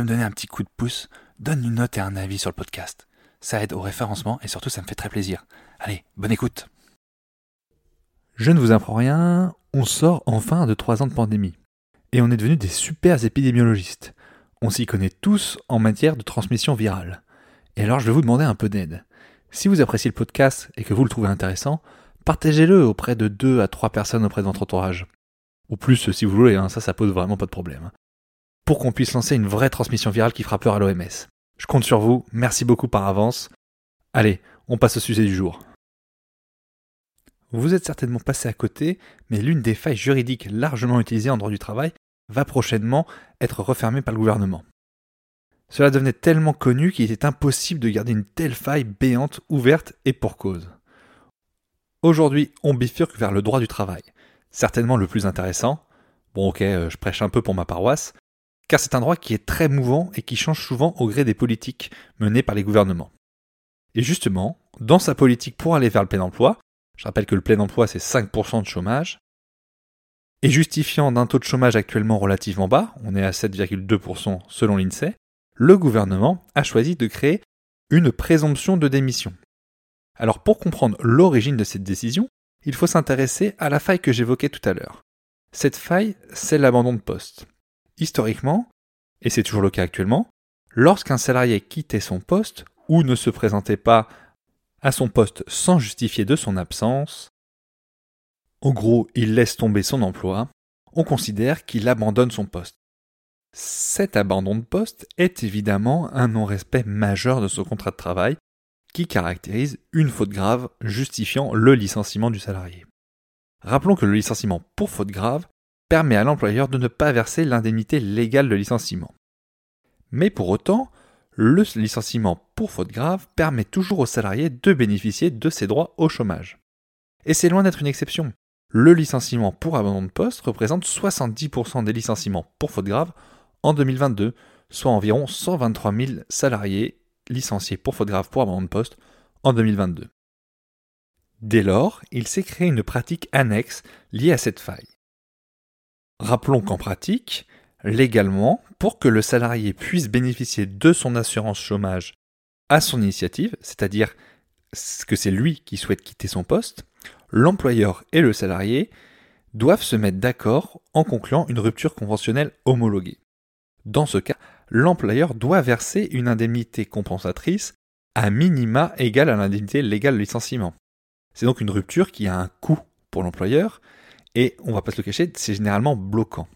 Me donner un petit coup de pouce, donne une note et un avis sur le podcast. Ça aide au référencement et surtout ça me fait très plaisir. Allez, bonne écoute. Je ne vous apprends rien, on sort enfin de trois ans de pandémie. Et on est devenus des super épidémiologistes. On s'y connaît tous en matière de transmission virale. Et alors je vais vous demander un peu d'aide. Si vous appréciez le podcast et que vous le trouvez intéressant, partagez-le auprès de deux à trois personnes auprès de votre entourage. Ou plus si vous voulez, hein, ça ça pose vraiment pas de problème. Pour qu'on puisse lancer une vraie transmission virale qui fera peur à l'OMS. Je compte sur vous, merci beaucoup par avance. Allez, on passe au sujet du jour. Vous êtes certainement passé à côté, mais l'une des failles juridiques largement utilisées en droit du travail va prochainement être refermée par le gouvernement. Cela devenait tellement connu qu'il était impossible de garder une telle faille béante ouverte et pour cause. Aujourd'hui, on bifurque vers le droit du travail, certainement le plus intéressant. Bon ok, euh, je prêche un peu pour ma paroisse, car c'est un droit qui est très mouvant et qui change souvent au gré des politiques menées par les gouvernements. Et justement, dans sa politique pour aller vers le plein emploi, je rappelle que le plein emploi c'est 5% de chômage, et justifiant d'un taux de chômage actuellement relativement bas, on est à 7,2% selon l'INSEE, le gouvernement a choisi de créer une présomption de démission. Alors pour comprendre l'origine de cette décision, il faut s'intéresser à la faille que j'évoquais tout à l'heure. Cette faille, c'est l'abandon de poste. Historiquement, et c'est toujours le cas actuellement, lorsqu'un salarié quittait son poste ou ne se présentait pas à son poste sans justifier de son absence, en gros, il laisse tomber son emploi, on considère qu'il abandonne son poste. Cet abandon de poste est évidemment un non-respect majeur de son contrat de travail qui caractérise une faute grave justifiant le licenciement du salarié. Rappelons que le licenciement pour faute grave permet à l'employeur de ne pas verser l'indemnité légale de licenciement. Mais pour autant, le licenciement pour faute grave permet toujours au salarié de bénéficier de ses droits au chômage. Et c'est loin d'être une exception. Le licenciement pour abandon de poste représente 70% des licenciements pour faute grave en 2022, soit environ 123 000 salariés licenciés pour faute grave pour abandon de poste en 2022. Dès lors, il s'est créé une pratique annexe liée à cette faille. Rappelons qu'en pratique, légalement, pour que le salarié puisse bénéficier de son assurance chômage à son initiative, c'est-à-dire que c'est lui qui souhaite quitter son poste, l'employeur et le salarié doivent se mettre d'accord en concluant une rupture conventionnelle homologuée. Dans ce cas, l'employeur doit verser une indemnité compensatrice à minima égale à l'indemnité légale licenciement. C'est donc une rupture qui a un coût pour l'employeur et on va pas se le cacher, c'est généralement bloquant.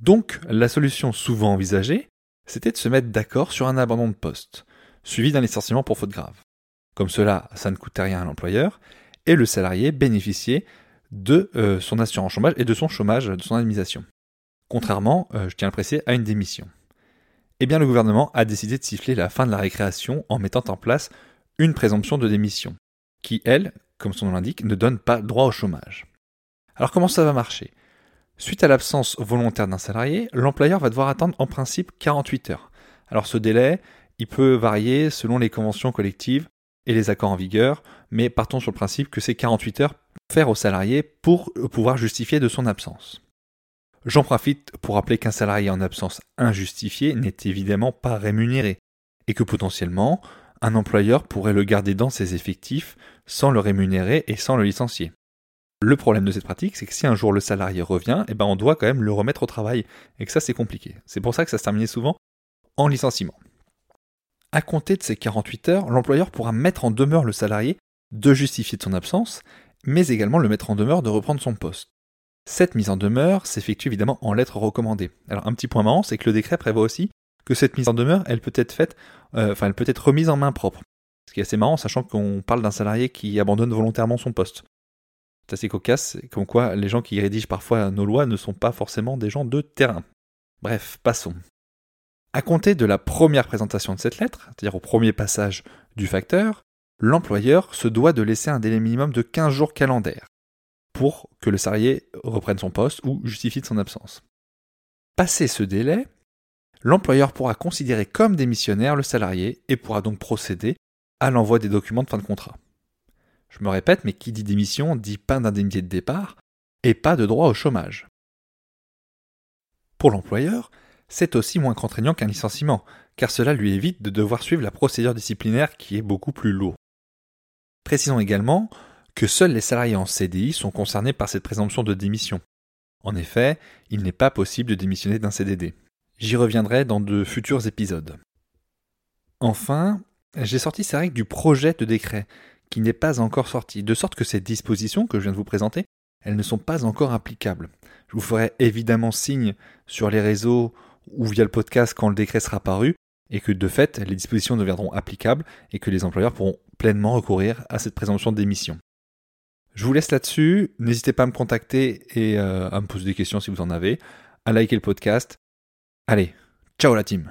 Donc, la solution souvent envisagée, c'était de se mettre d'accord sur un abandon de poste, suivi d'un licenciement pour faute grave. Comme cela, ça ne coûtait rien à l'employeur, et le salarié bénéficiait de euh, son assurance chômage et de son chômage, de son indemnisation. Contrairement, euh, je tiens à le préciser, à une démission. Eh bien, le gouvernement a décidé de siffler la fin de la récréation en mettant en place une présomption de démission, qui, elle, comme son nom l'indique, ne donne pas droit au chômage. Alors comment ça va marcher? Suite à l'absence volontaire d'un salarié, l'employeur va devoir attendre en principe 48 heures. Alors ce délai, il peut varier selon les conventions collectives et les accords en vigueur, mais partons sur le principe que c'est 48 heures faire au salarié pour pouvoir justifier de son absence. J'en profite pour rappeler qu'un salarié en absence injustifiée n'est évidemment pas rémunéré, et que potentiellement, un employeur pourrait le garder dans ses effectifs sans le rémunérer et sans le licencier. Le problème de cette pratique, c'est que si un jour le salarié revient, eh ben on doit quand même le remettre au travail, et que ça c'est compliqué. C'est pour ça que ça se terminait souvent en licenciement. À compter de ces 48 heures, l'employeur pourra mettre en demeure le salarié de justifier de son absence, mais également le mettre en demeure de reprendre son poste. Cette mise en demeure s'effectue évidemment en lettres recommandées. Alors un petit point marrant, c'est que le décret prévoit aussi que cette mise en demeure, elle peut être faite, euh, enfin elle peut être remise en main propre. Ce qui est assez marrant, sachant qu'on parle d'un salarié qui abandonne volontairement son poste. C'est assez cocasse, comme quoi les gens qui rédigent parfois nos lois ne sont pas forcément des gens de terrain. Bref, passons. À compter de la première présentation de cette lettre, c'est-à-dire au premier passage du facteur, l'employeur se doit de laisser un délai minimum de 15 jours calendaires pour que le salarié reprenne son poste ou justifie son absence. Passé ce délai, l'employeur pourra considérer comme démissionnaire le salarié et pourra donc procéder à l'envoi des documents de fin de contrat. Je me répète, mais qui dit démission dit pas d'indemnité de départ et pas de droit au chômage. Pour l'employeur, c'est aussi moins contraignant qu'un licenciement, car cela lui évite de devoir suivre la procédure disciplinaire qui est beaucoup plus lourde. Précisons également que seuls les salariés en CDI sont concernés par cette présomption de démission. En effet, il n'est pas possible de démissionner d'un CDD. J'y reviendrai dans de futurs épisodes. Enfin, j'ai sorti ces règles du projet de décret, qui n'est pas encore sorti, de sorte que ces dispositions que je viens de vous présenter, elles ne sont pas encore applicables. Je vous ferai évidemment signe sur les réseaux ou via le podcast quand le décret sera paru, et que de fait, les dispositions deviendront applicables et que les employeurs pourront pleinement recourir à cette présomption démission. Je vous laisse là-dessus. N'hésitez pas à me contacter et euh, à me poser des questions si vous en avez, à liker le podcast. Allez, ciao la team